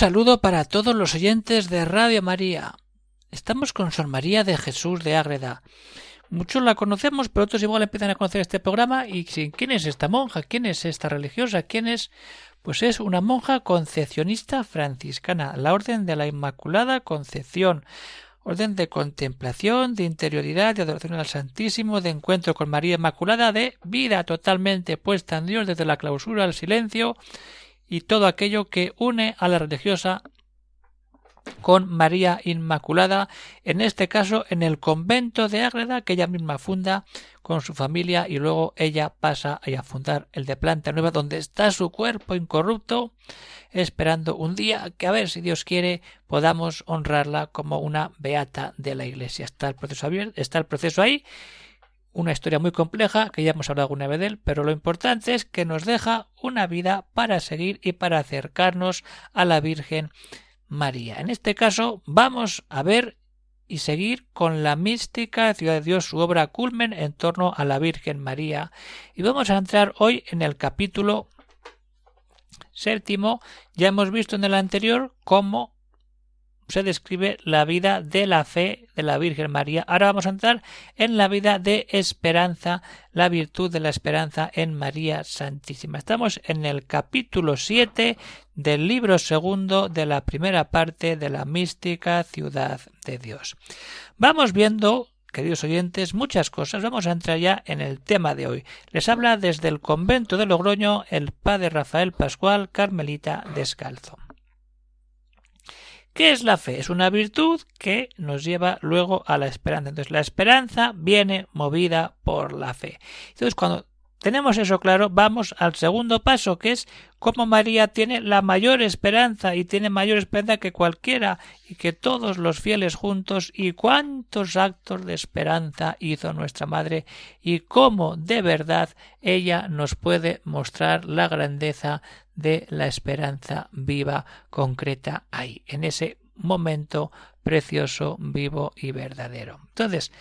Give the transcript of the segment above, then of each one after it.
Saludo para todos los oyentes de Radio María. Estamos con Sor María de Jesús de Ágreda. Muchos la conocemos, pero otros igual empiezan a conocer este programa y ¿quién es esta monja? ¿Quién es esta religiosa? ¿Quién es? Pues es una monja concepcionista franciscana, la Orden de la Inmaculada Concepción, orden de contemplación, de interioridad, de adoración al Santísimo, de encuentro con María Inmaculada, de vida totalmente puesta en Dios desde la clausura al silencio y todo aquello que une a la religiosa con María Inmaculada, en este caso en el convento de Ágreda que ella misma funda con su familia y luego ella pasa a fundar el de Planta Nueva donde está su cuerpo incorrupto esperando un día que a ver si Dios quiere podamos honrarla como una beata de la iglesia. Está el proceso abierto, está el proceso ahí una historia muy compleja que ya hemos hablado alguna vez de él, pero lo importante es que nos deja una vida para seguir y para acercarnos a la Virgen María. En este caso vamos a ver y seguir con la mística Ciudad de Dios, su obra culmen en torno a la Virgen María. Y vamos a entrar hoy en el capítulo séptimo. Ya hemos visto en el anterior cómo se describe la vida de la fe de la Virgen María. Ahora vamos a entrar en la vida de esperanza, la virtud de la esperanza en María Santísima. Estamos en el capítulo 7 del libro segundo de la primera parte de la mística ciudad de Dios. Vamos viendo queridos oyentes, muchas cosas. Vamos a entrar ya en el tema de hoy. Les habla desde el convento de Logroño el padre Rafael Pascual Carmelita Descalzo. ¿Qué es la fe? Es una virtud que nos lleva luego a la esperanza. Entonces, la esperanza viene movida por la fe. Entonces, cuando tenemos eso claro, vamos al segundo paso, que es cómo María tiene la mayor esperanza y tiene mayor esperanza que cualquiera y que todos los fieles juntos y cuántos actos de esperanza hizo nuestra Madre y cómo de verdad ella nos puede mostrar la grandeza de la esperanza viva, concreta ahí, en ese momento precioso, vivo y verdadero. Entonces,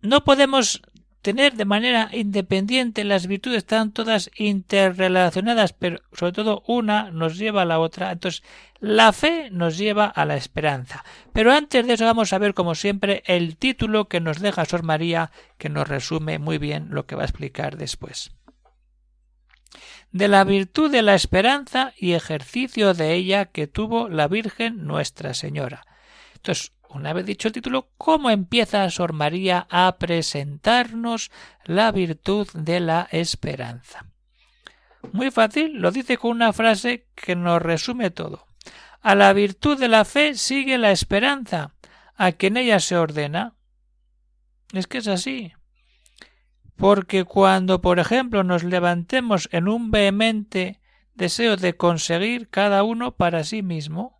no podemos tener de manera independiente las virtudes están todas interrelacionadas, pero sobre todo una nos lleva a la otra. Entonces, la fe nos lleva a la esperanza. Pero antes de eso vamos a ver, como siempre, el título que nos deja Sor María, que nos resume muy bien lo que va a explicar después de la virtud de la esperanza y ejercicio de ella que tuvo la Virgen Nuestra Señora. Entonces, una vez dicho el título, ¿cómo empieza Sor María a presentarnos la virtud de la esperanza? Muy fácil, lo dice con una frase que nos resume todo. A la virtud de la fe sigue la esperanza, a quien ella se ordena. Es que es así porque cuando, por ejemplo, nos levantemos en un vehemente deseo de conseguir cada uno para sí mismo,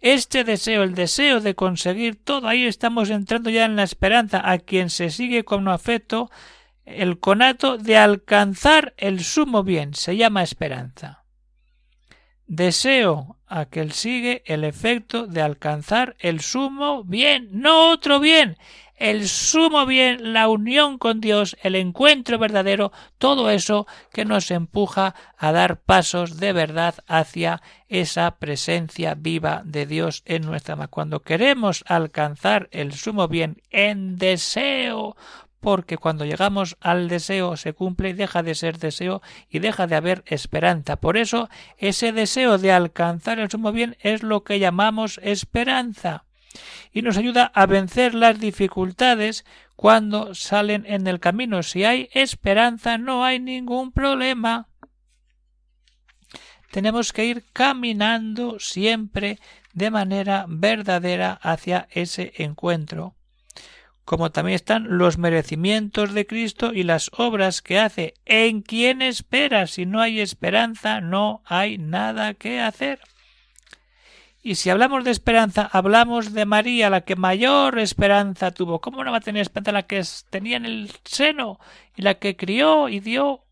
este deseo, el deseo de conseguir todo, ahí estamos entrando ya en la esperanza, a quien se sigue con afecto el conato de alcanzar el sumo bien, se llama esperanza. Deseo a que sigue el efecto de alcanzar el sumo bien, no otro bien, el sumo bien, la unión con Dios, el encuentro verdadero, todo eso que nos empuja a dar pasos de verdad hacia esa presencia viva de Dios en nuestra alma. Cuando queremos alcanzar el sumo bien en deseo, porque cuando llegamos al deseo se cumple y deja de ser deseo y deja de haber esperanza. Por eso ese deseo de alcanzar el sumo bien es lo que llamamos esperanza y nos ayuda a vencer las dificultades cuando salen en el camino. Si hay esperanza, no hay ningún problema. Tenemos que ir caminando siempre de manera verdadera hacia ese encuentro como también están los merecimientos de Cristo y las obras que hace. ¿En quién espera? Si no hay esperanza, no hay nada que hacer. Y si hablamos de esperanza, hablamos de María, la que mayor esperanza tuvo. ¿Cómo no va a tener esperanza la que tenía en el seno y la que crió y dio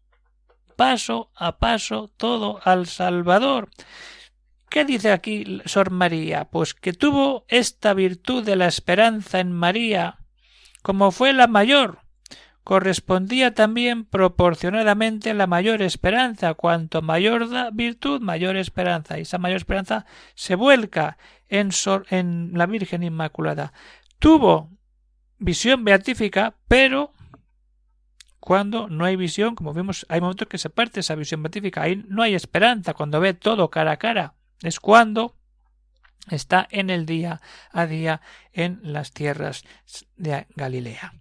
paso a paso todo al Salvador? ¿Qué dice aquí Sor María? Pues que tuvo esta virtud de la esperanza en María, como fue la mayor, correspondía también proporcionadamente la mayor esperanza. Cuanto mayor virtud, mayor esperanza. Y esa mayor esperanza se vuelca en, en la Virgen Inmaculada. Tuvo visión beatífica, pero cuando no hay visión, como vimos, hay momentos que se parte esa visión beatífica. Ahí no hay esperanza, cuando ve todo cara a cara. Es cuando está en el día a día en las tierras de Galilea.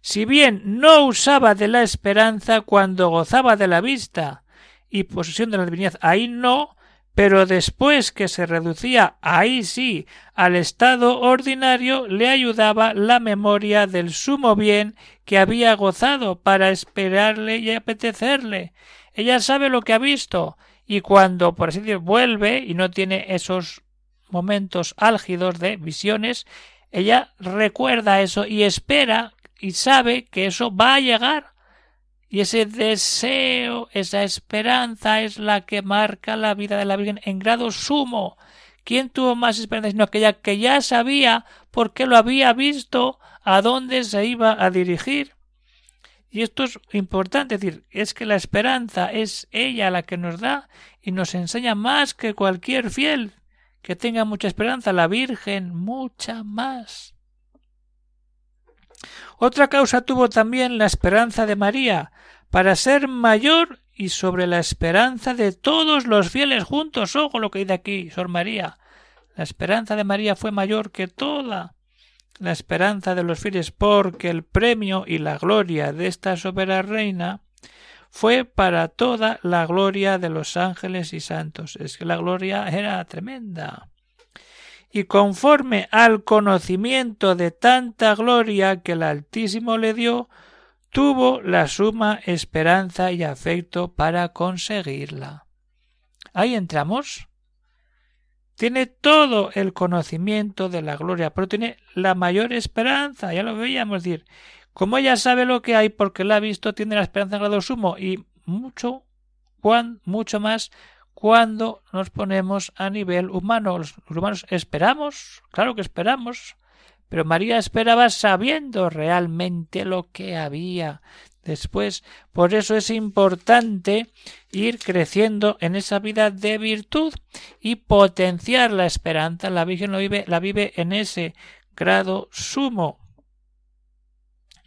Si bien no usaba de la esperanza cuando gozaba de la vista y posesión de la divinidad, ahí no, pero después que se reducía ahí sí al estado ordinario le ayudaba la memoria del sumo bien que había gozado para esperarle y apetecerle. Ella sabe lo que ha visto y cuando por así decirlo vuelve y no tiene esos momentos álgidos de visiones, ella recuerda eso y espera y sabe que eso va a llegar. Y ese deseo, esa esperanza es la que marca la vida de la Virgen en grado sumo. ¿Quién tuvo más esperanza sino aquella que ya sabía porque lo había visto a dónde se iba a dirigir? Y esto es importante, es decir, es que la esperanza es ella la que nos da y nos enseña más que cualquier fiel que tenga mucha esperanza, la Virgen mucha más. Otra causa tuvo también la esperanza de María, para ser mayor y sobre la esperanza de todos los fieles juntos. Ojo lo que dice aquí, Sor María. La esperanza de María fue mayor que toda la esperanza de los fieles, porque el premio y la gloria de esta soberana reina fue para toda la gloria de los ángeles y santos. Es que la gloria era tremenda y conforme al conocimiento de tanta gloria que el Altísimo le dio, tuvo la suma esperanza y afecto para conseguirla. Ahí entramos. Tiene todo el conocimiento de la gloria, pero tiene la mayor esperanza, ya lo veíamos decir. Como ella sabe lo que hay porque la ha visto, tiene la esperanza en grado sumo y mucho, cuán, mucho más cuando nos ponemos a nivel humano. Los humanos esperamos, claro que esperamos, pero María esperaba sabiendo realmente lo que había después. Por eso es importante ir creciendo en esa vida de virtud y potenciar la esperanza. La Virgen lo vive, la vive en ese grado sumo,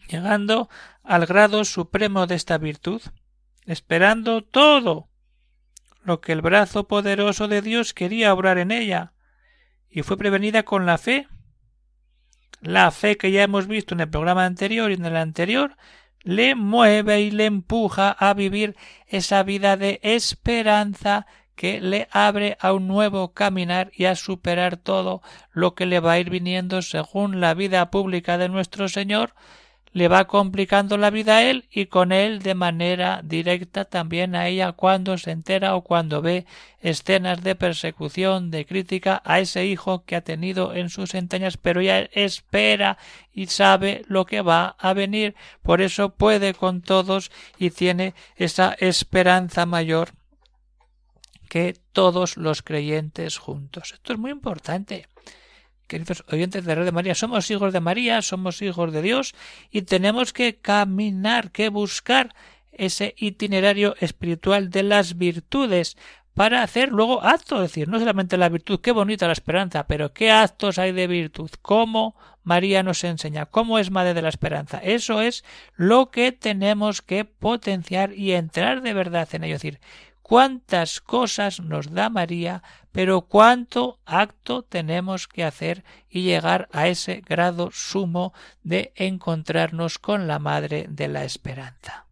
llegando al grado supremo de esta virtud, esperando todo lo que el brazo poderoso de Dios quería obrar en ella, y fue prevenida con la fe. La fe que ya hemos visto en el programa anterior y en el anterior le mueve y le empuja a vivir esa vida de esperanza que le abre a un nuevo caminar y a superar todo lo que le va a ir viniendo según la vida pública de nuestro Señor le va complicando la vida a él y con él de manera directa también a ella cuando se entera o cuando ve escenas de persecución, de crítica a ese hijo que ha tenido en sus entrañas, pero ya espera y sabe lo que va a venir, por eso puede con todos y tiene esa esperanza mayor que todos los creyentes juntos. Esto es muy importante queridos oyentes de Red de María, somos hijos de María, somos hijos de Dios y tenemos que caminar, que buscar ese itinerario espiritual de las virtudes para hacer luego actos, es decir, no solamente la virtud, qué bonita la esperanza, pero qué actos hay de virtud, cómo María nos enseña, cómo es madre de la esperanza. Eso es lo que tenemos que potenciar y entrar de verdad en ello, es decir, cuántas cosas nos da María, pero cuánto acto tenemos que hacer y llegar a ese grado sumo de encontrarnos con la Madre de la Esperanza.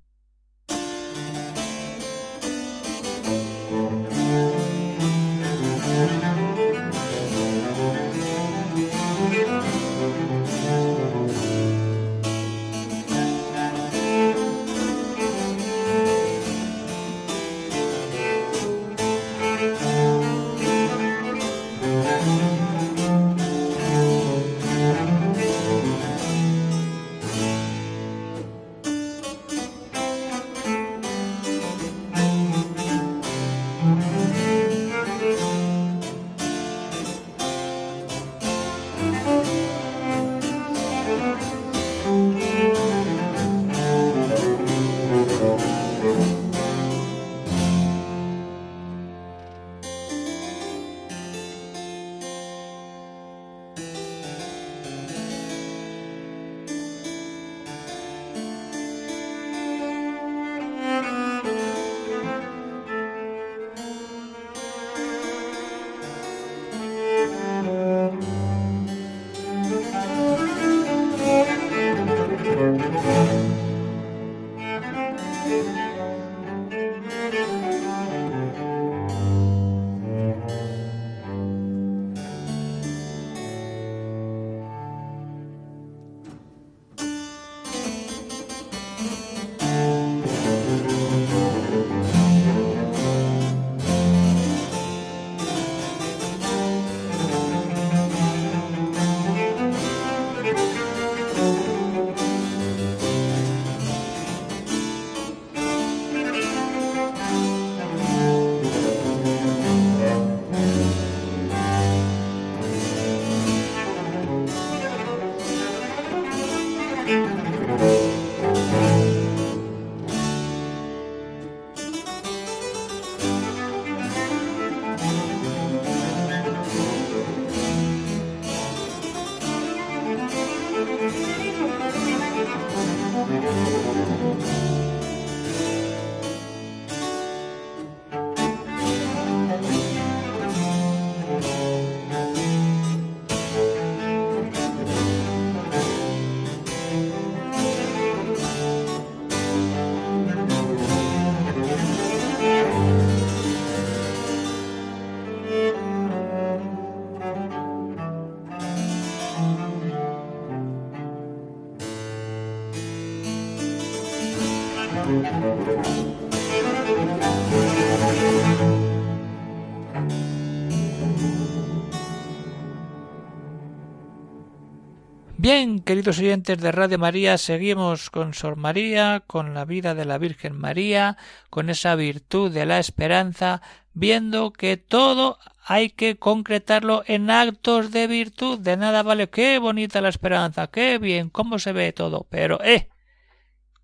Bien, queridos oyentes de Radio María, seguimos con Sor María, con la vida de la Virgen María, con esa virtud de la esperanza, viendo que todo hay que concretarlo en actos de virtud. De nada vale, qué bonita la esperanza, qué bien, cómo se ve todo, pero, eh,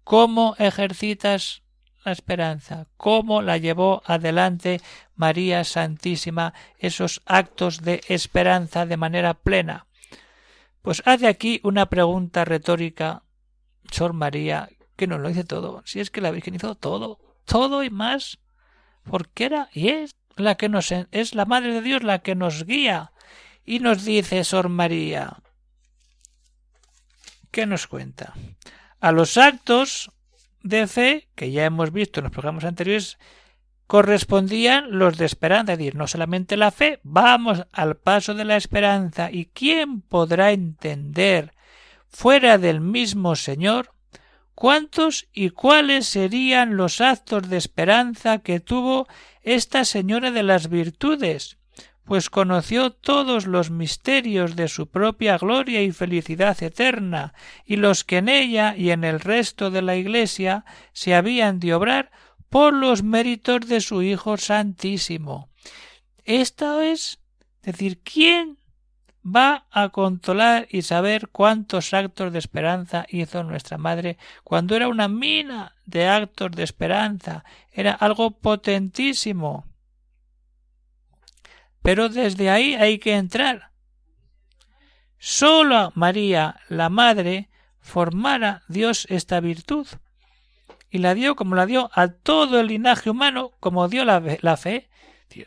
¿cómo ejercitas la esperanza? ¿Cómo la llevó adelante María Santísima esos actos de esperanza de manera plena? Pues hace aquí una pregunta retórica, Sor María, que nos lo dice todo. Si es que la Virgen hizo todo, todo y más, porque era y es la que nos es la Madre de Dios la que nos guía y nos dice Sor María. ¿Qué nos cuenta? A los actos de fe que ya hemos visto en los programas anteriores correspondían los de esperanza, es decir, no solamente la fe, vamos al paso de la esperanza. ¿Y quién podrá entender, fuera del mismo Señor, cuántos y cuáles serían los actos de esperanza que tuvo esta señora de las virtudes? Pues conoció todos los misterios de su propia gloria y felicidad eterna, y los que en ella y en el resto de la Iglesia se habían de obrar por los méritos de su Hijo Santísimo. Esto es decir, ¿quién va a controlar y saber cuántos actos de esperanza hizo nuestra madre cuando era una mina de actos de esperanza, era algo potentísimo. Pero desde ahí hay que entrar. Solo María, la Madre, formara Dios esta virtud y la dio como la dio a todo el linaje humano, como dio la, fe.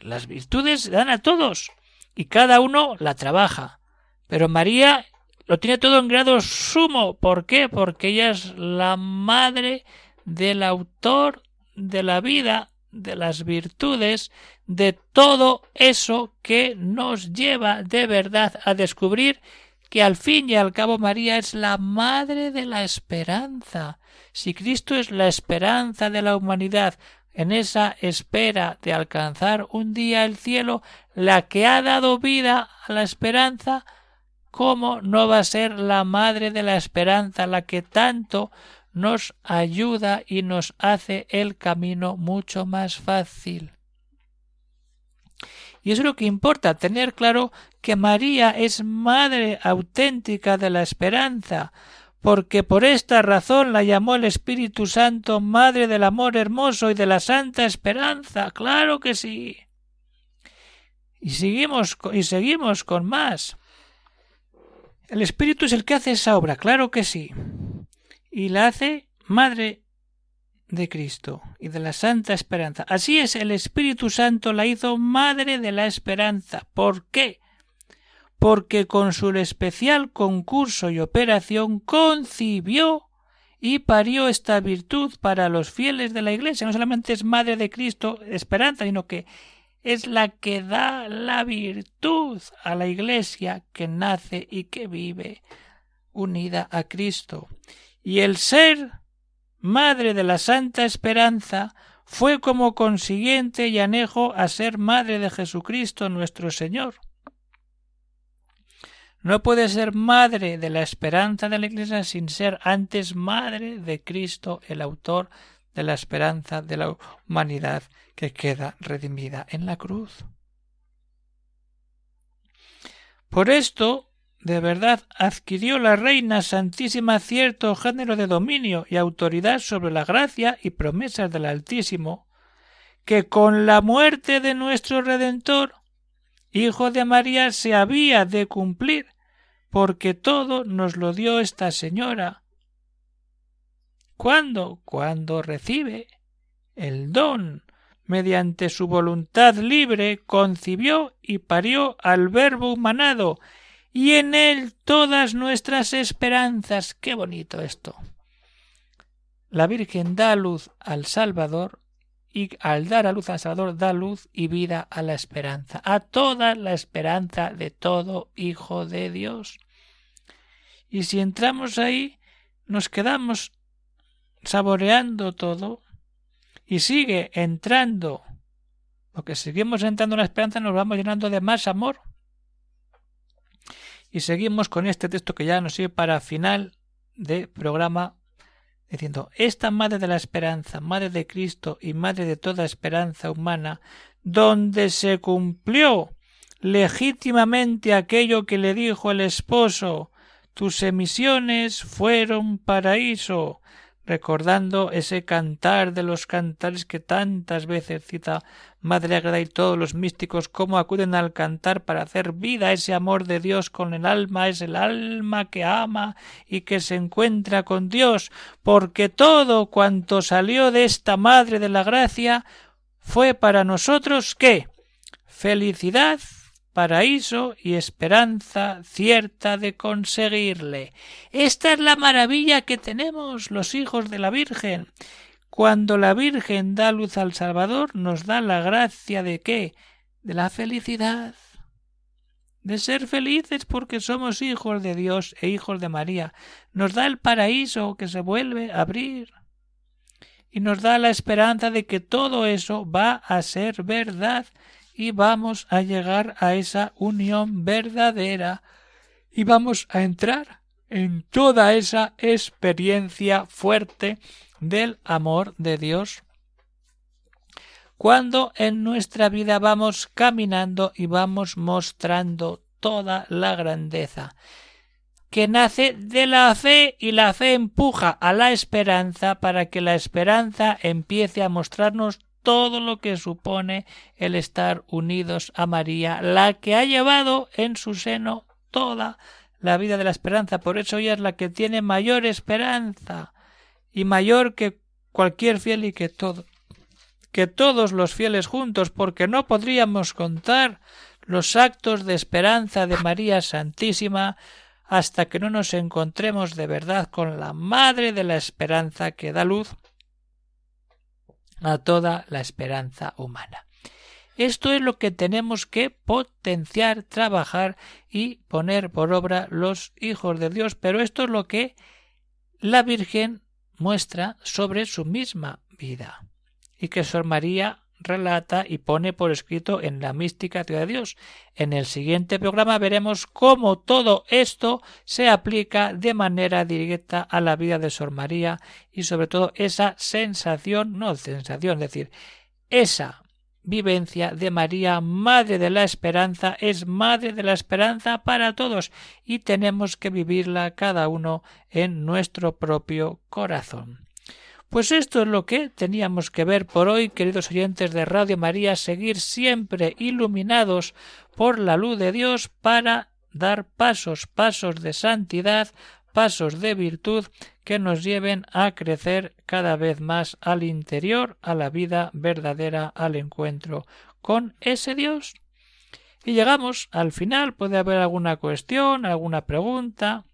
Las virtudes dan a todos y cada uno la trabaja. Pero María lo tiene todo en grado sumo. ¿Por qué? Porque ella es la madre del autor de la vida, de las virtudes, de todo eso que nos lleva de verdad a descubrir que al fin y al cabo María es la madre de la esperanza. Si Cristo es la esperanza de la humanidad, en esa espera de alcanzar un día el cielo, la que ha dado vida a la esperanza, ¿cómo no va a ser la madre de la esperanza la que tanto nos ayuda y nos hace el camino mucho más fácil? Y es lo que importa, tener claro que María es madre auténtica de la esperanza, porque por esta razón la llamó el Espíritu Santo Madre del Amor Hermoso y de la Santa Esperanza. Claro que sí. Y seguimos, y seguimos con más. El Espíritu es el que hace esa obra, claro que sí. Y la hace Madre de Cristo y de la Santa Esperanza. Así es, el Espíritu Santo la hizo Madre de la Esperanza. ¿Por qué? Porque con su especial concurso y operación concibió y parió esta virtud para los fieles de la Iglesia. No solamente es Madre de Cristo, Esperanza, sino que es la que da la virtud a la Iglesia que nace y que vive unida a Cristo. Y el ser Madre de la Santa Esperanza, fue como consiguiente y anejo a ser Madre de Jesucristo nuestro Señor. No puede ser Madre de la Esperanza de la Iglesia sin ser antes Madre de Cristo, el autor de la esperanza de la humanidad que queda redimida en la cruz. Por esto, de verdad adquirió la Reina Santísima cierto género de dominio y autoridad sobre la gracia y promesas del Altísimo, que con la muerte de nuestro Redentor, Hijo de María, se había de cumplir, porque todo nos lo dio esta señora. ¿Cuándo? Cuando recibe el don mediante su voluntad libre concibió y parió al Verbo humanado y en él todas nuestras esperanzas. Qué bonito esto. La Virgen da luz al Salvador y al dar a luz al Salvador da luz y vida a la esperanza, a toda la esperanza de todo Hijo de Dios. Y si entramos ahí, nos quedamos saboreando todo y sigue entrando, porque seguimos entrando en la esperanza, nos vamos llenando de más amor. Y seguimos con este texto que ya nos sirve para final de programa, diciendo, esta Madre de la Esperanza, Madre de Cristo y Madre de toda esperanza humana, donde se cumplió legítimamente aquello que le dijo el esposo, tus emisiones fueron paraíso, recordando ese cantar de los cantares que tantas veces cita Madre Agreda y todos los místicos, cómo acuden al cantar para hacer vida ese amor de Dios con el alma, es el alma que ama y que se encuentra con Dios, porque todo cuanto salió de esta Madre de la Gracia fue para nosotros qué? Felicidad, paraíso y esperanza cierta de conseguirle. Esta es la maravilla que tenemos los hijos de la Virgen. Cuando la Virgen da luz al Salvador, nos da la gracia de qué? De la felicidad. De ser felices porque somos hijos de Dios e hijos de María. Nos da el paraíso que se vuelve a abrir. Y nos da la esperanza de que todo eso va a ser verdad y vamos a llegar a esa unión verdadera y vamos a entrar en toda esa experiencia fuerte del amor de Dios. Cuando en nuestra vida vamos caminando y vamos mostrando toda la grandeza que nace de la fe y la fe empuja a la esperanza para que la esperanza empiece a mostrarnos todo lo que supone el estar unidos a María, la que ha llevado en su seno toda la vida de la esperanza. Por eso ella es la que tiene mayor esperanza y mayor que cualquier fiel y que todo que todos los fieles juntos, porque no podríamos contar los actos de esperanza de María Santísima hasta que no nos encontremos de verdad con la Madre de la Esperanza que da luz a toda la esperanza humana. Esto es lo que tenemos que potenciar, trabajar y poner por obra los hijos de Dios, pero esto es lo que la Virgen muestra sobre su misma vida y que Sor María relata y pone por escrito en la mística de Dios. En el siguiente programa veremos cómo todo esto se aplica de manera directa a la vida de Sor María y sobre todo esa sensación, no sensación, es decir, esa vivencia de María, Madre de la Esperanza, es Madre de la Esperanza para todos y tenemos que vivirla cada uno en nuestro propio corazón. Pues esto es lo que teníamos que ver por hoy, queridos oyentes de Radio María, seguir siempre iluminados por la luz de Dios para dar pasos, pasos de santidad, pasos de virtud que nos lleven a crecer cada vez más al interior, a la vida verdadera, al encuentro con ese Dios. Y llegamos al final, puede haber alguna cuestión, alguna pregunta.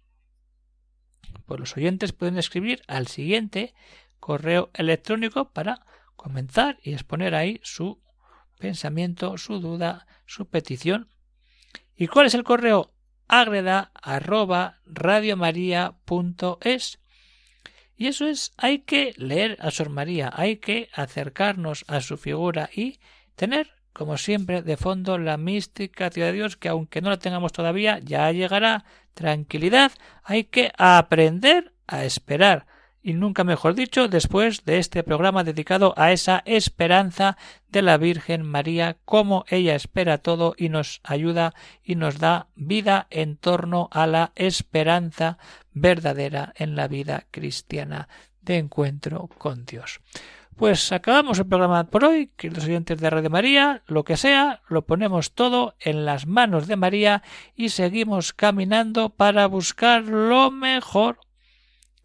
Pues los oyentes pueden escribir al siguiente correo electrónico para comenzar y exponer ahí su pensamiento, su duda, su petición. ¿Y cuál es el correo? agreda y eso es, hay que leer a Sor María, hay que acercarnos a su figura y tener, como siempre, de fondo la mística de Dios, que aunque no la tengamos todavía, ya llegará. Tranquilidad, hay que aprender a esperar, y nunca mejor dicho, después de este programa dedicado a esa esperanza de la Virgen María, cómo ella espera todo y nos ayuda y nos da vida en torno a la esperanza verdadera en la vida cristiana de encuentro con Dios. Pues acabamos el programa por hoy, queridos oyentes de Radio María, lo que sea, lo ponemos todo en las manos de María y seguimos caminando para buscar lo mejor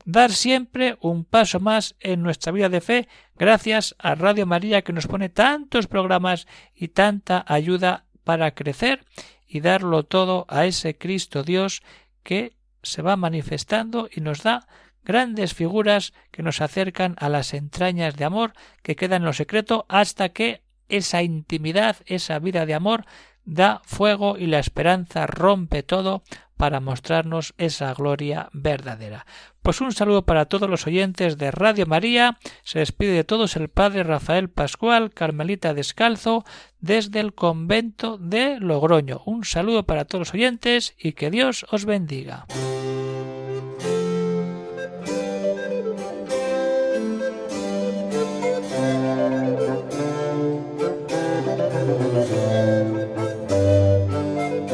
dar siempre un paso más en nuestra vida de fe gracias a Radio María que nos pone tantos programas y tanta ayuda para crecer y darlo todo a ese Cristo Dios que se va manifestando y nos da grandes figuras que nos acercan a las entrañas de amor que quedan en lo secreto hasta que esa intimidad, esa vida de amor da fuego y la esperanza rompe todo para mostrarnos esa gloria verdadera. Pues un saludo para todos los oyentes de Radio María. Se despide de todos el Padre Rafael Pascual, Carmelita Descalzo, desde el convento de Logroño. Un saludo para todos los oyentes y que Dios os bendiga.